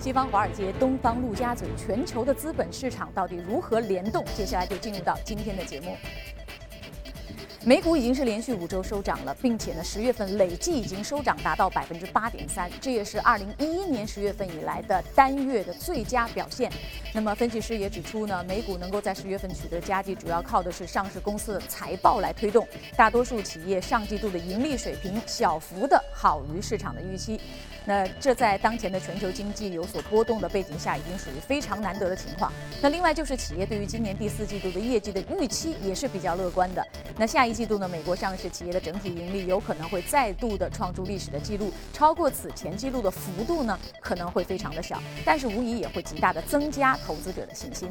西方华尔街、东方陆家嘴，全球的资本市场到底如何联动？接下来就进入到今天的节目。美股已经是连续五周收涨了，并且呢，十月份累计已经收涨达到百分之八点三，这也是二零一一年十月份以来的单月的最佳表现。那么，分析师也指出呢，美股能够在十月份取得佳绩，主要靠的是上市公司的财报来推动。大多数企业上季度的盈利水平小幅的好于市场的预期。那这在当前的全球经济有所波动的背景下，已经属于非常难得的情况。那另外就是企业对于今年第四季度的业绩的预期也是比较乐观的。那下一季度呢，美国上市企业的整体盈利有可能会再度的创出历史的记录，超过此前记录的幅度呢可能会非常的小，但是无疑也会极大的增加投资者的信心。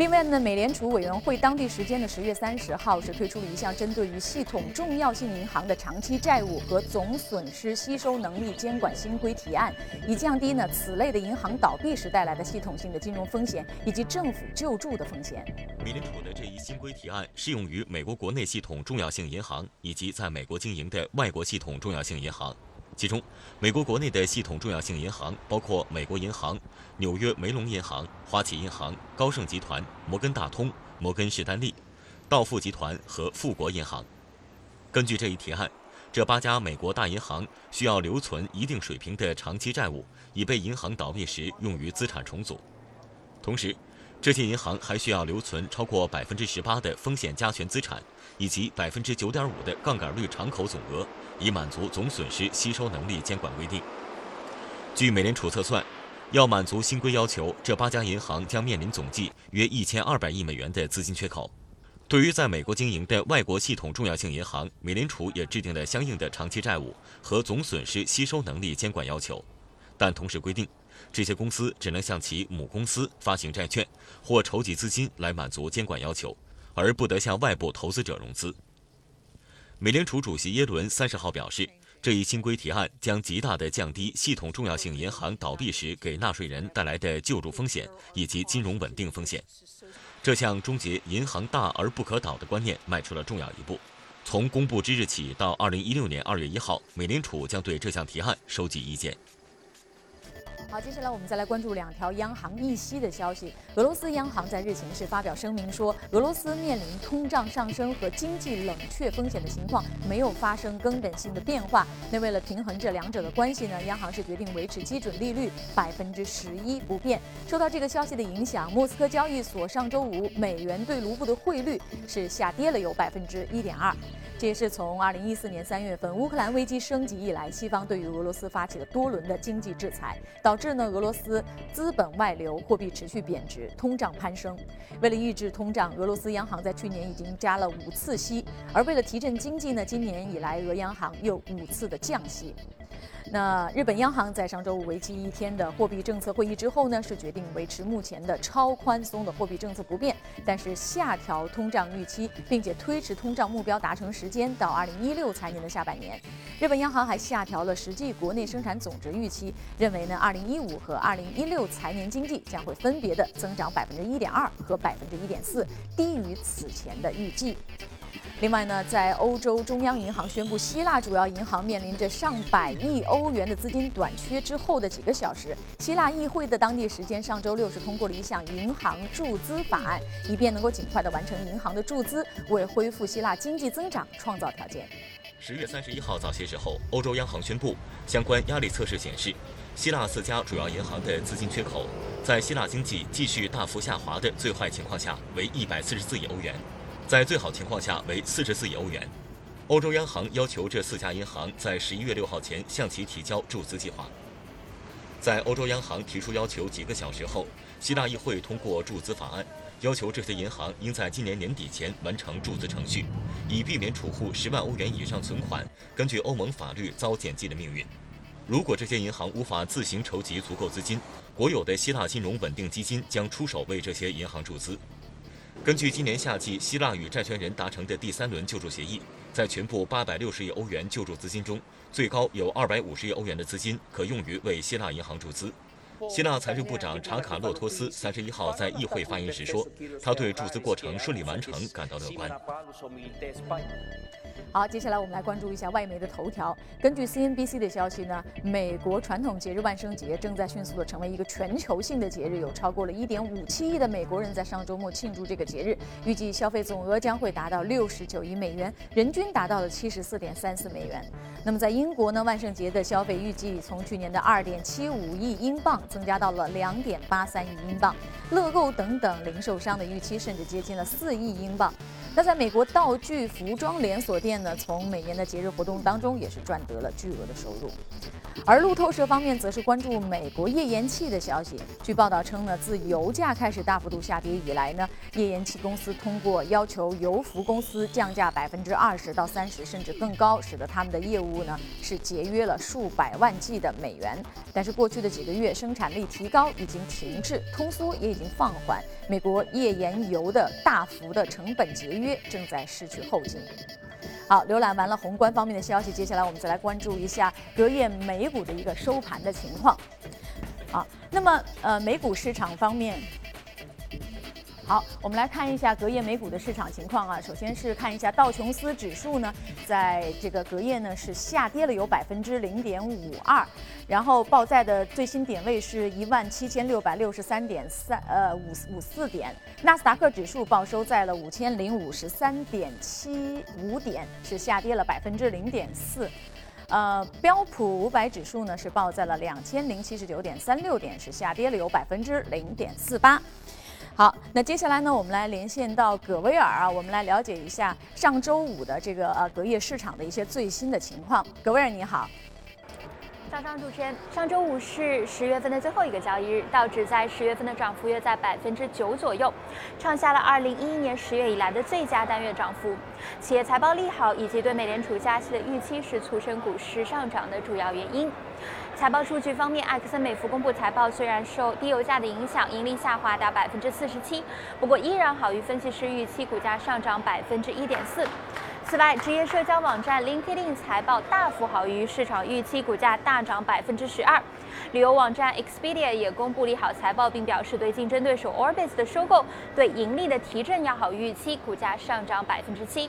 另外呢，美联储委员会当地时间的十月三十号是推出了一项针对于系统重要性银行的长期债务和总损失吸收能力监管新规提案，以降低呢此类的银行倒闭时带来的系统性的金融风险以及政府救助的风险。美联储的这一新规提案适用于美国国内系统重要性银行以及在美国经营的外国系统重要性银行。其中，美国国内的系统重要性银行包括美国银行、纽约梅隆银行、花旗银行、高盛集团、摩根大通、摩根士丹利、道富集团和富国银行。根据这一提案，这八家美国大银行需要留存一定水平的长期债务，以备银行倒闭时用于资产重组。同时，这些银行还需要留存超过百分之十八的风险加权资产，以及百分之九点五的杠杆率敞口总额。以满足总损失吸收能力监管规定。据美联储测算，要满足新规要求，这八家银行将面临总计约一千二百亿美元的资金缺口。对于在美国经营的外国系统重要性银行，美联储也制定了相应的长期债务和总损失吸收能力监管要求，但同时规定，这些公司只能向其母公司发行债券或筹集资金来满足监管要求，而不得向外部投资者融资。美联储主席耶伦三十号表示，这一新规提案将极大地降低系统重要性银行倒闭时给纳税人带来的救助风险以及金融稳定风险。这项终结“银行大而不可倒”的观念迈出了重要一步。从公布之日起到二零一六年二月一号，美联储将对这项提案收集意见。好，接下来我们再来关注两条央行议息的消息。俄罗斯央行在日前是发表声明说，俄罗斯面临通胀上升和经济冷却风险的情况没有发生根本性的变化。那为了平衡这两者的关系呢，央行是决定维持基准利率百分之十一不变。受到这个消息的影响，莫斯科交易所上周五美元对卢布的汇率是下跌了有百分之一点二。这也是从二零一四年三月份乌克兰危机升级以来，西方对于俄罗斯发起的多轮的经济制裁，导致呢俄罗斯资本外流，货币持续贬值，通胀攀升。为了抑制通胀，俄罗斯央行在去年已经加了五次息，而为了提振经济呢，今年以来俄央行又五次的降息。那日本央行在上周五为期一天的货币政策会议之后呢，是决定维持目前的超宽松的货币政策不变，但是下调通胀预期，并且推迟通胀目标达成时间到二零一六财年的下半年。日本央行还下调了实际国内生产总值预期，认为呢，二零一五和二零一六财年经济将会分别的增长百分之一点二和百分之一点四，低于此前的预计。另外呢，在欧洲中央银行宣布希腊主要银行面临着上百亿欧元的资金短缺之后的几个小时，希腊议会的当地时间上周六是通过了一项银行注资法案，以便能够尽快的完成银行的注资，为恢复希腊经济增长创造条件。十月三十一号早些时候，欧洲央行宣布，相关压力测试显示，希腊四家主要银行的资金缺口，在希腊经济继续大幅下滑的最坏情况下为一百四十四亿欧元。在最好情况下为四十四亿欧元。欧洲央行要求这四家银行在十一月六号前向其提交注资计划。在欧洲央行提出要求几个小时后，希腊议会通过注资法案，要求这些银行应在今年年底前完成注资程序，以避免储户十万欧元以上存款根据欧盟法律遭减记的命运。如果这些银行无法自行筹集足够资金，国有的希腊金融稳定基金将出手为这些银行注资。根据今年夏季希腊与债权人达成的第三轮救助协议，在全部八百六十亿欧元救助资金中，最高有二百五十亿欧元的资金可用于为希腊银行注资。希腊财政部长查卡洛托斯三十一号在议会发言时说，他对注资过程顺利完成感到乐观。好，接下来我们来关注一下外媒的头条。根据 CNBC 的消息呢，美国传统节日万圣节正在迅速的成为一个全球性的节日，有超过了1.57亿的美国人在上周末庆祝这个节日，预计消费总额将会达到69亿美元，人均达到了74.34美元。那么在英国呢，万圣节的消费预计从去年的二点七五亿英镑增加到了两点八三亿英镑，乐购等等零售商的预期甚至接近了四亿英镑。那在美国道具服装连锁店呢，从每年的节日活动当中也是赚得了巨额的收入。而路透社方面则是关注美国页岩气的消息。据报道称呢，自油价开始大幅度下跌以来呢，页岩气公司通过要求油服公司降价百分之二十到三十，甚至更高，使得他们的业务呢是节约了数百万计的美元。但是过去的几个月，生产力提高已经停滞，通缩也已经放缓，美国页岩油的大幅的成本节约约正在失去后劲。好，浏览完了宏观方面的消息，接下来我们再来关注一下隔夜美股的一个收盘的情况。啊，那么呃，美股市场方面。好，我们来看一下隔夜美股的市场情况啊。首先是看一下道琼斯指数呢，在这个隔夜呢是下跌了有百分之零点五二，然后报在的最新点位是一万七千六百六十三点三呃五五四点。纳斯达克指数报收在了五千零五十三点七五点，是下跌了百分之零点四。呃，标普五百指数呢是报在了两千零七十九点三六点，是下跌了有百分之零点四八。好，那接下来呢，我们来连线到葛威尔啊，我们来了解一下上周五的这个呃隔夜市场的一些最新的情况。葛威尔你好，早上主持人，上周五是十月份的最后一个交易日，道指在十月份的涨幅约在百分之九左右，创下了二零一一年十月以来的最佳单月涨幅。企业财报利好以及对美联储加息的预期是促成股市上涨的主要原因。财报数据方面，埃克森美孚公布财报，虽然受低油价的影响，盈利下滑达百分之四十七，不过依然好于分析师预期，股价上涨百分之一点四。此外，职业社交网站 LinkedIn 财报大幅好于市场预期，股价大涨百分之十二。旅游网站 Expedia 也公布利好财报，并表示对竞争对手 Orbitz 的收购对盈利的提振要好于预期，股价上涨百分之七。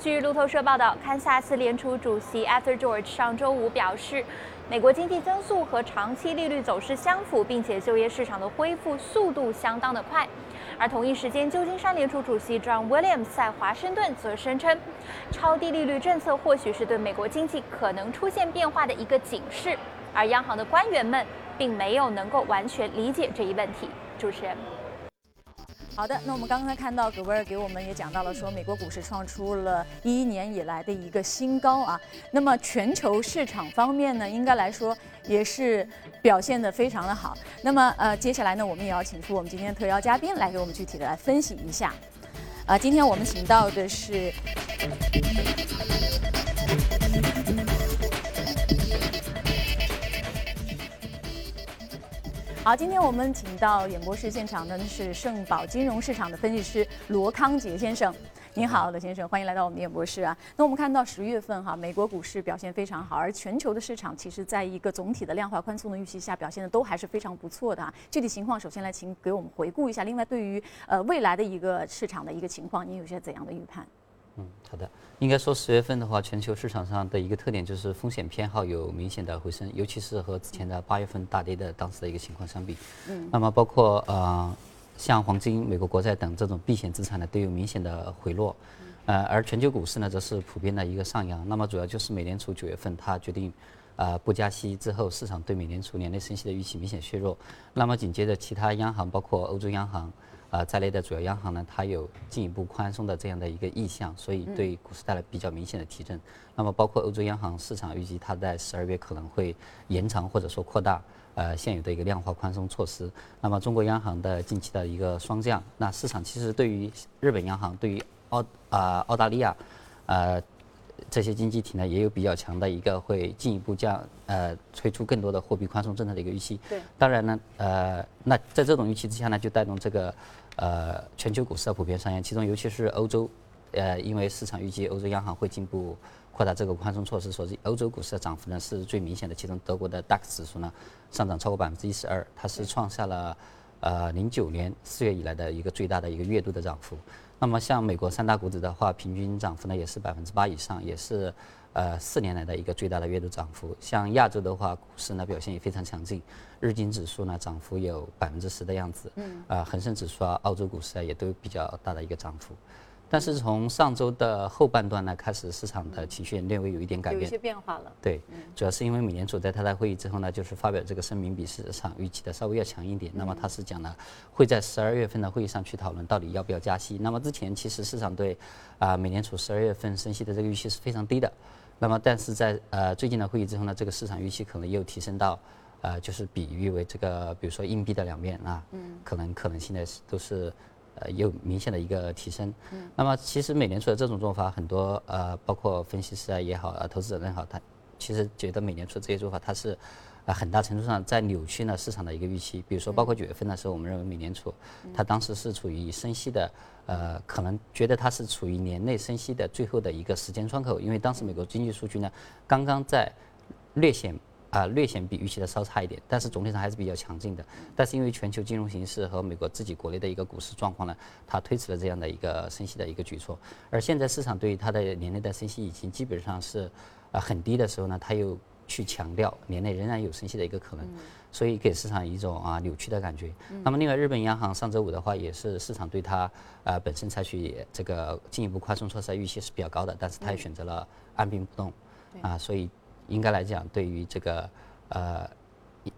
据路透社报道，堪萨斯联储主席 Arthur George 上周五表示。美国经济增速和长期利率走势相符，并且就业市场的恢复速度相当的快。而同一时间，旧金山联储主席 John Williams 在华盛顿则声称，超低利率政策或许是对美国经济可能出现变化的一个警示。而央行的官员们并没有能够完全理解这一问题。主持人。好的，那我们刚刚看到葛威尔给我们也讲到了，说美国股市创出了一一年以来的一个新高啊。那么全球市场方面呢，应该来说也是表现的非常的好。那么呃，接下来呢，我们也要请出我们今天的特邀嘉宾来给我们具体的来分析一下。啊，今天我们请到的是。好，今天我们请到演播室现场的是盛宝金融市场的分析师罗康杰先生。您好，罗先生，欢迎来到我们的演播室啊。那我们看到十月份哈，美国股市表现非常好，而全球的市场其实在一个总体的量化宽松的预期下，表现的都还是非常不错的啊。具体情况，首先来请给我们回顾一下。另外，对于呃未来的一个市场的一个情况，您有些怎样的预判？嗯，好的。应该说十月份的话，全球市场上的一个特点就是风险偏好有明显的回升，尤其是和之前的八月份大跌的当时的一个情况相比。嗯。那么包括呃像黄金、美国国债等这种避险资产呢，都有明显的回落。呃，而全球股市呢，则是普遍的一个上扬。那么主要就是美联储九月份它决定呃不加息之后，市场对美联储年内升息的预期明显削弱。那么紧接着其他央行，包括欧洲央行。啊，在内的主要央行呢，它有进一步宽松的这样的一个意向，所以对股市带来比较明显的提振。那么，包括欧洲央行市场预计它在十二月可能会延长或者说扩大呃现有的一个量化宽松措施。那么，中国央行的近期的一个双降，那市场其实对于日本央行、对于澳啊澳大利亚，呃。这些经济体呢也有比较强的一个会进一步降呃推出更多的货币宽松政策的一个预期。对。当然呢，呃，那在这种预期之下呢，就带动这个呃全球股市的普遍上扬，其中尤其是欧洲呃，因为市场预计欧洲央行会进一步扩大这个宽松措施，所以欧洲股市的涨幅呢是最明显的。其中德国的 DAX 指数呢上涨超过百分之一十二，它是创下了呃零九年四月以来的一个最大的一个月度的涨幅。那么像美国三大股指的话，平均涨幅呢也是百分之八以上，也是呃四年来的一个最大的月度涨幅。像亚洲的话，股市呢表现也非常强劲，日经指数呢涨幅有百分之十的样子，嗯，啊恒生指数啊，澳洲股市啊也都比较大的一个涨幅。但是从上周的后半段呢，开始市场的情绪略微有一点改变，有一些变化了。对，主要是因为美联储在他的会议之后呢，就是发表这个声明比市场预期的稍微要强一点。那么他是讲了会在十二月份的会议上去讨论到底要不要加息。那么之前其实市场对啊美联储十二月份升息的这个预期是非常低的。那么但是在呃最近的会议之后呢，这个市场预期可能又提升到呃就是比喻为这个比如说硬币的两面啊，可能可能性的都是。呃，有明显的一个提升。嗯。那么，其实美联储的这种做法，很多呃，包括分析师啊也好，啊，投资者也好，他其实觉得美联储这些做法，它是啊很大程度上在扭曲了市场的一个预期。比如说，包括九月份的时候，我们认为美联储它当时是处于升息的，呃，可能觉得它是处于年内升息的最后的一个时间窗口，因为当时美国经济数据呢刚刚在略显。啊，略显比预期的稍差一点，但是总体上还是比较强劲的。但是因为全球金融形势和美国自己国内的一个股市状况呢，它推迟了这样的一个升息的一个举措。而现在市场对于它的年内的升息已经基本上是啊很低的时候呢，它又去强调年内仍然有升息的一个可能，所以给市场一种啊扭曲的感觉。那么另外，日本央行上周五的话也是市场对它啊本身采取这个进一步宽松措施的预期是比较高的，但是它也选择了按兵不动啊，所以。应该来讲，对于这个，呃，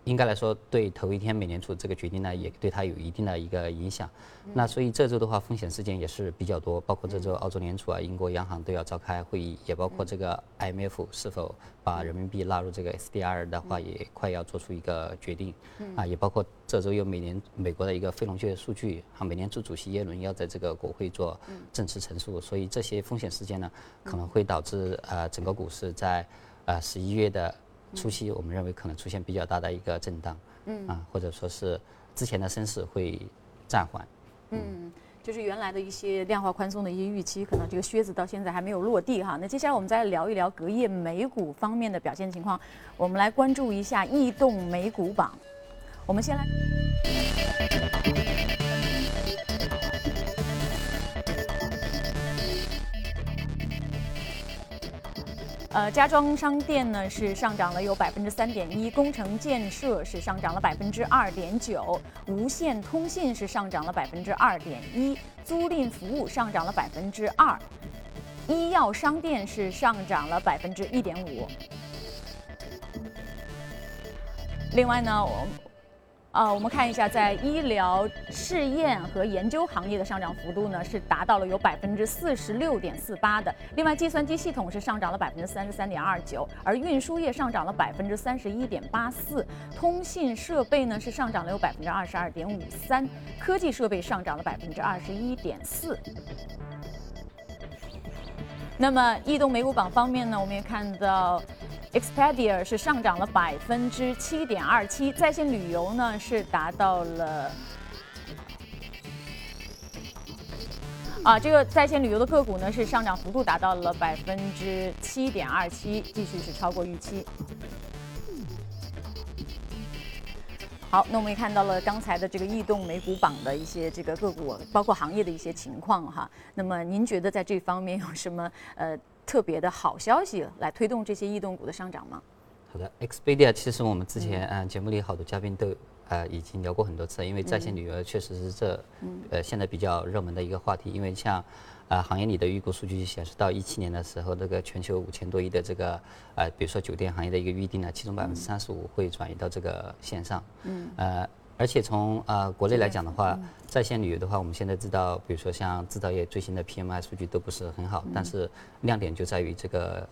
应该来说，对头一天美联储这个决定呢，也对它有一定的一个影响。那所以这周的话，风险事件也是比较多，包括这周澳洲联储啊、英国央行都要召开会议，也包括这个 IMF 是否把人民币纳入这个 SDR 的话，也快要做出一个决定。啊，也包括这周有美联美国的一个非农就业数据，啊，美联储主席耶伦要在这个国会做政治陈述，所以这些风险事件呢，可能会导致呃整个股市在。啊，十一月的初期，我们认为可能出现比较大的一个震荡，嗯，啊，或者说是之前的升势会暂缓，嗯，就是原来的一些量化宽松的一些预期，可能这个靴子到现在还没有落地哈。那接下来我们再聊一聊隔夜美股方面的表现情况，我们来关注一下异动美股榜，我们先来。呃，家装商店呢是上涨了有百分之三点一，工程建设是上涨了百分之二点九，无线通信是上涨了百分之二点一，租赁服务上涨了百分之二，医药商店是上涨了百分之一点五。另外呢，我。啊，我们看一下，在医疗试验和研究行业的上涨幅度呢，是达到了有百分之四十六点四八的。另外，计算机系统是上涨了百分之三十三点二九，而运输业上涨了百分之三十一点八四，通信设备呢是上涨了有百分之二十二点五三，科技设备上涨了百分之二十一点四。那么，异动美股榜方面呢，我们也看到。Expedia 是上涨了百分之七点二七，在线旅游呢是达到了啊，这个在线旅游的个股呢是上涨幅度达到了百分之七点二七，继续是超过预期。好，那我们也看到了刚才的这个异动美股榜的一些这个个股，包括行业的一些情况哈。那么您觉得在这方面有什么呃？特别的好消息来推动这些异动股的上涨吗？好的，Expedia 其实我们之前嗯节目里好多嘉宾都呃已经聊过很多次，因为在线旅游确实是这嗯呃现在比较热门的一个话题。因为像啊行业里的预估数据显示，到一七年的时候，这个全球五千多亿的这个呃比如说酒店行业的一个预订呢，其中百分之三十五会转移到这个线上。嗯。呃。而且从呃国内来讲的话，在线旅游的话，我们现在知道，比如说像制造业最新的 PMI 数据都不是很好，但是亮点就在于这个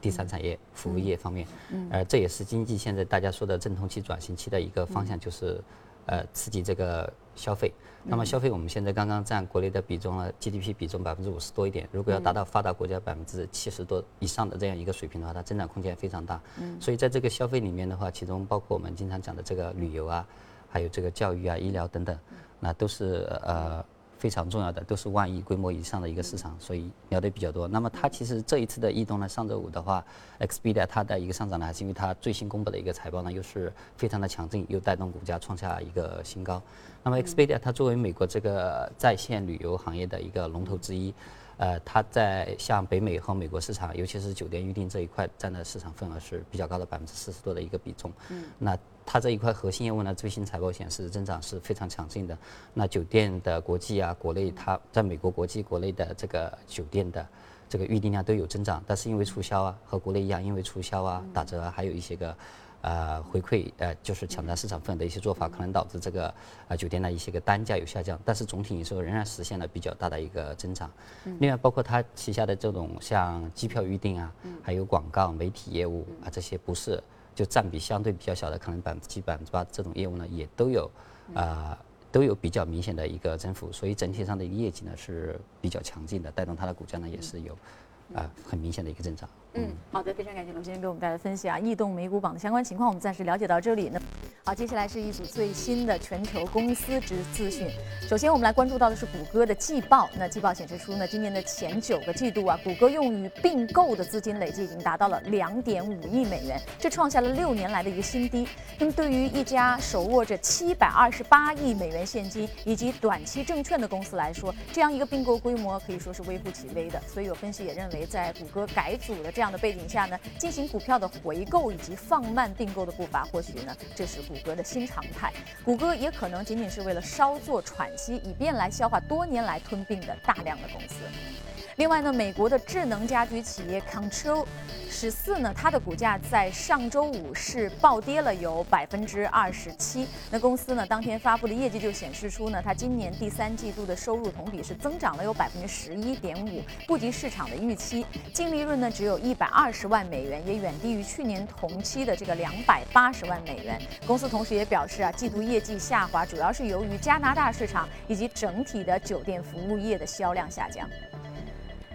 第三产业、服务业方面，呃，这也是经济现在大家说的阵痛期、转型期的一个方向，就是呃刺激这个消费。那么消费我们现在刚刚占国内的比重呢，GDP 比重百分之五十多一点，如果要达到发达国家百分之七十多以上的这样一个水平的话，它增长空间非常大。所以在这个消费里面的话，其中包括我们经常讲的这个旅游啊。还有这个教育啊、医疗等等，那都是呃非常重要的，都是万亿规模以上的一个市场，所以聊的比较多。那么它其实这一次的异动呢，上周五的话，Expedia 它的一个上涨呢，还是因为它最新公布的一个财报呢，又是非常的强劲，又带动股价创下一个新高。那么 Expedia 它作为美国这个在线旅游行业的一个龙头之一。呃，它在像北美和美国市场，尤其是酒店预订这一块占的市场份额是比较高的，百分之四十多的一个比重。嗯，那它这一块核心业务呢，最新财报显示增长是非常强劲的。那酒店的国际啊，国内它在美国国际、国内的这个酒店的这个预订量都有增长，但是因为促销啊，和国内一样，因为促销啊、打折啊，还有一些个。呃，回馈呃，就是抢占市场份额的一些做法，可能导致这个呃酒店的一些个单价有下降，但是总体营收仍然实现了比较大的一个增长。另外，包括它旗下的这种像机票预订啊，还有广告媒体业务啊，这些不是就占比相对比较小的，可能百分之七、百分之八这种业务呢，也都有啊都有比较明显的一个增幅，所以整体上的一个业绩呢是比较强劲的，带动它的股价呢也是有啊很明显的一个增长。嗯，好的，非常感谢龙先生给我们带来分析啊，异动美股榜的相关情况，我们暂时了解到这里。那好，接下来是一组最新的全球公司之资讯。首先，我们来关注到的是谷歌的季报。那季报显示出呢，今年的前九个季度啊，谷歌用于并购的资金累计已经达到了两点五亿美元，这创下了六年来的一个新低。那么，对于一家手握着七百二十八亿美元现金以及短期证券的公司来说，这样一个并购规模可以说是微乎其微的。所以有分析也认为，在谷歌改组的这这样的背景下呢，进行股票的回购以及放慢订购的步伐，或许呢，这是谷歌的新常态。谷歌也可能仅仅是为了稍作喘息，以便来消化多年来吞并的大量的公司。另外呢，美国的智能家居企业 Control 十四呢，它的股价在上周五是暴跌了有百分之二十七。那公司呢，当天发布的业绩就显示出呢，它今年第三季度的收入同比是增长了有百分之十一点五，不及市场的预期。净利润呢，只有一百二十万美元，也远低于去年同期的这个两百八十万美元。公司同时也表示啊，季度业绩下滑主要是由于加拿大市场以及整体的酒店服务业的销量下降。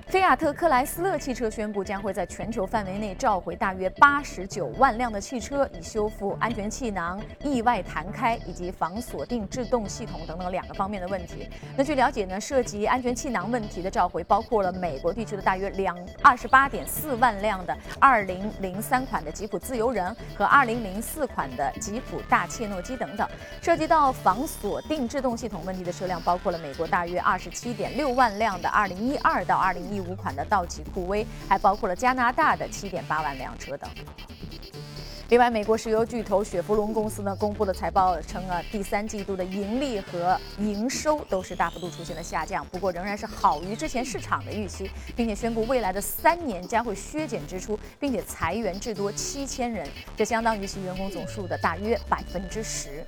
菲亚特克莱斯勒汽车宣布，将会在全球范围内召回大约八十九万辆的汽车，以修复安全气囊意外弹开以及防锁定制动系统等等两个方面的问题。那据了解呢，涉及安全气囊问题的召回包括了美国地区的大约两二十八点四万辆的二零零三款的吉普自由人和二零零四款的吉普大切诺基等等。涉及到防锁定制动系统问题的车辆，包括了美国大约二十七点六万辆的二零一二到二零一。第五款的道奇酷威，还包括了加拿大的七点八万辆车等。另外，美国石油巨头雪佛龙公司呢公布的财报称啊，第三季度的盈利和营收都是大幅度出现了下降，不过仍然是好于之前市场的预期，并且宣布未来的三年将会削减支出，并且裁员至多七千人，这相当于其员工总数的大约百分之十。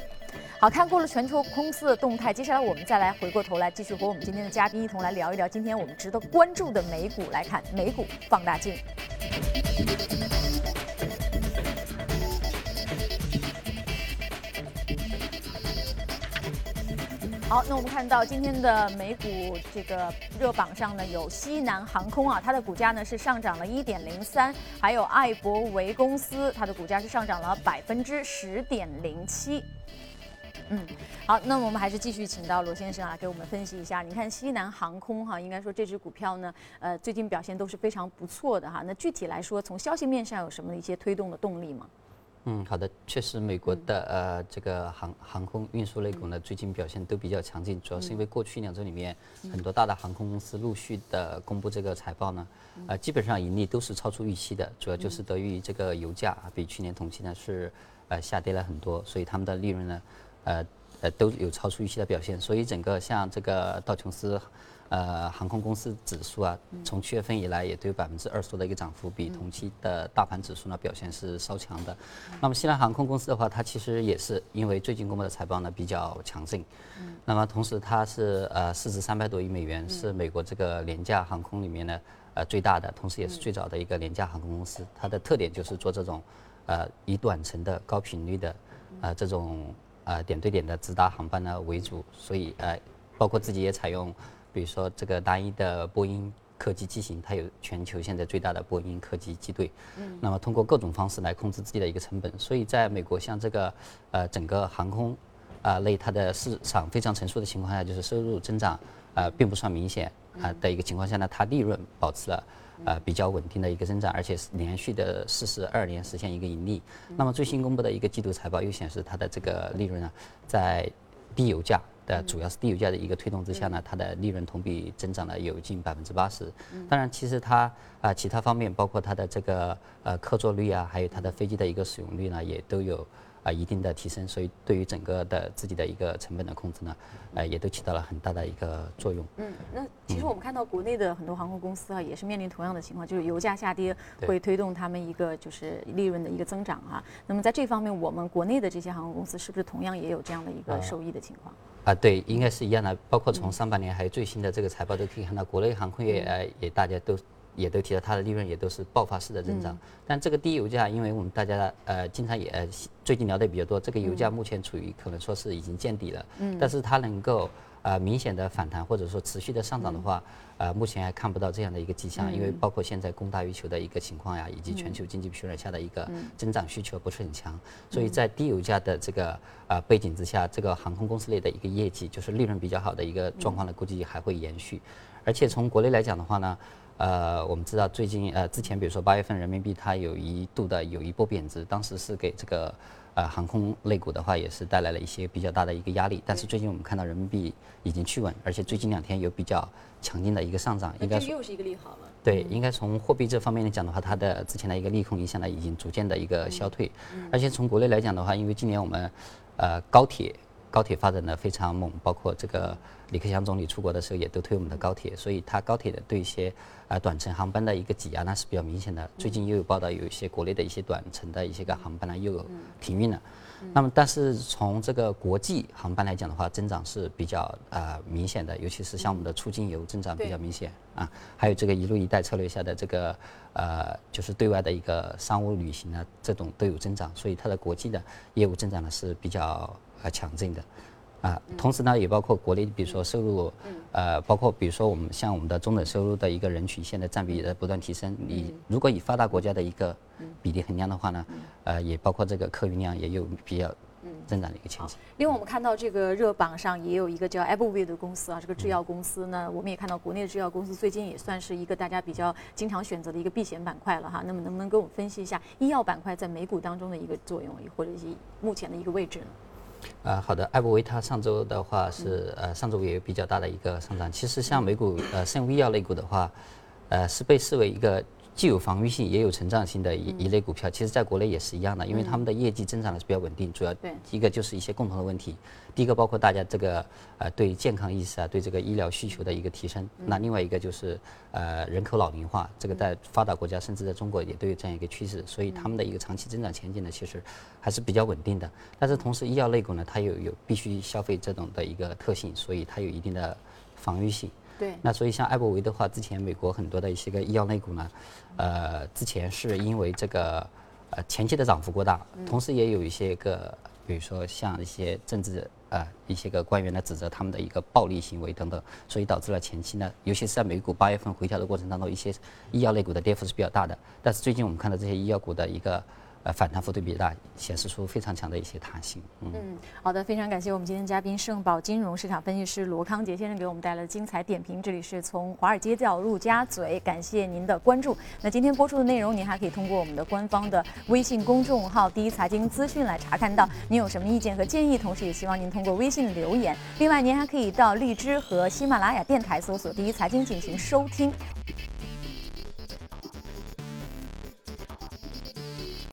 好看过了全球公司的动态，接下来我们再来回过头来，继续和我们今天的嘉宾一同来聊一聊今天我们值得关注的美股。来看美股放大镜。好，那我们看到今天的美股这个热榜上呢，有西南航空啊，它的股价呢是上涨了一点零三，还有艾博维公司，它的股价是上涨了百分之十点零七。嗯，好，那我们还是继续请到罗先生啊，给我们分析一下。你看西南航空哈，应该说这只股票呢，呃，最近表现都是非常不错的哈。那具体来说，从消息面上有什么一些推动的动力吗？嗯，好的，确实美国的呃这个航航空运输类股呢，最近表现都比较强劲，主要是因为过去两周里面很多大的航空公司陆续的公布这个财报呢，呃，基本上盈利都是超出预期的，主要就是得益于这个油价啊比去年同期呢是呃下跌了很多，所以他们的利润呢。呃呃都有超出预期的表现，所以整个像这个道琼斯，呃航空公司指数啊，从七月份以来也都有百分之二十多的一个涨幅，比同期的大盘指数呢表现是稍强的。那么西南航空公司的话，它其实也是因为最近公布的财报呢比较强劲，那么同时它是呃市值三百多亿美元，是美国这个廉价航空里面呢呃最大的，同时也是最早的一个廉价航空公司。它的特点就是做这种呃以短程的高频率的呃这种。呃，点对点的直达航班呢为主，所以呃，包括自己也采用，比如说这个单一的波音客机机型，它有全球现在最大的波音客机机队，嗯，那么通过各种方式来控制自己的一个成本，所以在美国像这个呃整个航空。啊类，它的市场非常成熟的情况下，就是收入增长啊并不算明显啊的一个情况下呢，它利润保持了呃比较稳定的一个增长，而且是连续的四十二年实现一个盈利。那么最新公布的一个季度财报又显示，它的这个利润呢，在低油价的主要是低油价的一个推动之下呢，它的利润同比增长了有近百分之八十。当然，其实它啊其他方面，包括它的这个呃客座率啊，还有它的飞机的一个使用率呢，也都有。啊，一定的提升，所以对于整个的自己的一个成本的控制呢，呃，也都起到了很大的一个作用。嗯，那其实我们看到国内的很多航空公司啊，也是面临同样的情况，就是油价下跌会推动他们一个就是利润的一个增长啊。那么在这方面，我们国内的这些航空公司是不是同样也有这样的一个受益的情况？啊，对，应该是一样的。包括从上半年还有最新的这个财报都可以看到，国内航空业呃也大家都。也都提到它的利润也都是爆发式的增长，但这个低油价，因为我们大家呃经常也最近聊的比较多，这个油价目前处于可能说是已经见底了，嗯。但是它能够呃明显的反弹或者说持续的上涨的话，呃目前还看不到这样的一个迹象，因为包括现在供大于求的一个情况呀，以及全球经济疲软下的一个增长需求不是很强，所以在低油价的这个呃背景之下，这个航空公司类的一个业绩就是利润比较好的一个状况呢，估计还会延续，而且从国内来讲的话呢。呃，我们知道最近呃，之前比如说八月份人民币它有一度的有一波贬值，当时是给这个呃航空类股的话也是带来了一些比较大的一个压力。但是最近我们看到人民币已经趋稳，而且最近两天有比较强劲的一个上涨，应该又是一个利好了。对，应该从货币这方面来讲的话，它的之前的一个利空影响呢已经逐渐的一个消退。而且从国内来讲的话，因为今年我们呃高铁。高铁发展的非常猛，包括这个李克强总理出国的时候也都推我们的高铁，所以它高铁的对一些啊短程航班的一个挤压呢是比较明显的。最近又有报道，有一些国内的一些短程的一些个航班呢又有停运了。那么，但是从这个国际航班来讲的话，增长是比较啊明显的，尤其是像我们的出境游增长比较明显啊，还有这个一路一带策略下的这个呃就是对外的一个商务旅行呢，这种都有增长，所以它的国际的业务增长呢是比较。啊，强劲的，啊，同时呢，也包括国内，比如说收入，呃，包括比如说我们像我们的中等收入的一个人群，现在占比也在不断提升。你如果以发达国家的一个比例衡量的话呢，呃，也包括这个客运量也有比较增长的一个前景。另外，我们看到这个热榜上也有一个叫 a b b v 的公司啊，这个制药公司呢，我们也看到国内的制药公司最近也算是一个大家比较经常选择的一个避险板块了哈。那么，能不能给我们分析一下医药板块在美股当中的一个作用，或者是目前的一个位置呢？啊，好的，艾博维它上周的话是呃，上周也有比较大的一个上涨。其实像美股呃，生物医药类股的话，呃，是被视为一个。既有防御性也有成长性的一一类股票，其实在国内也是一样的，因为他们的业绩增长的是比较稳定。主要一个就是一些共同的问题，第一个包括大家这个呃对健康意识啊，对这个医疗需求的一个提升。那另外一个就是呃人口老龄化，这个在发达国家甚至在中国也都有这样一个趋势，所以他们的一个长期增长前景呢，其实还是比较稳定的。但是同时医药类股呢，它有有必须消费这种的一个特性，所以它有一定的防御性。对，那所以像艾伯维的话，之前美国很多的一些个医药类股呢，呃，之前是因为这个呃前期的涨幅过大，同时也有一些个，比如说像一些政治啊一些个官员呢指责他们的一个暴力行为等等，所以导致了前期呢，尤其是在美股八月份回调的过程当中，一些医药类股的跌幅是比较大的。但是最近我们看到这些医药股的一个。呃，反弹幅度比较大，显示出非常强的一些弹性。嗯，好的，非常感谢我们今天嘉宾盛宝金融市场分析师罗康杰先生给我们带来的精彩点评。这里是从华尔街到陆家嘴，感谢您的关注。那今天播出的内容，您还可以通过我们的官方的微信公众号“第一财经资讯”来查看到。您有什么意见和建议，同时也希望您通过微信留言。另外，您还可以到荔枝和喜马拉雅电台搜索“第一财经”进行收听。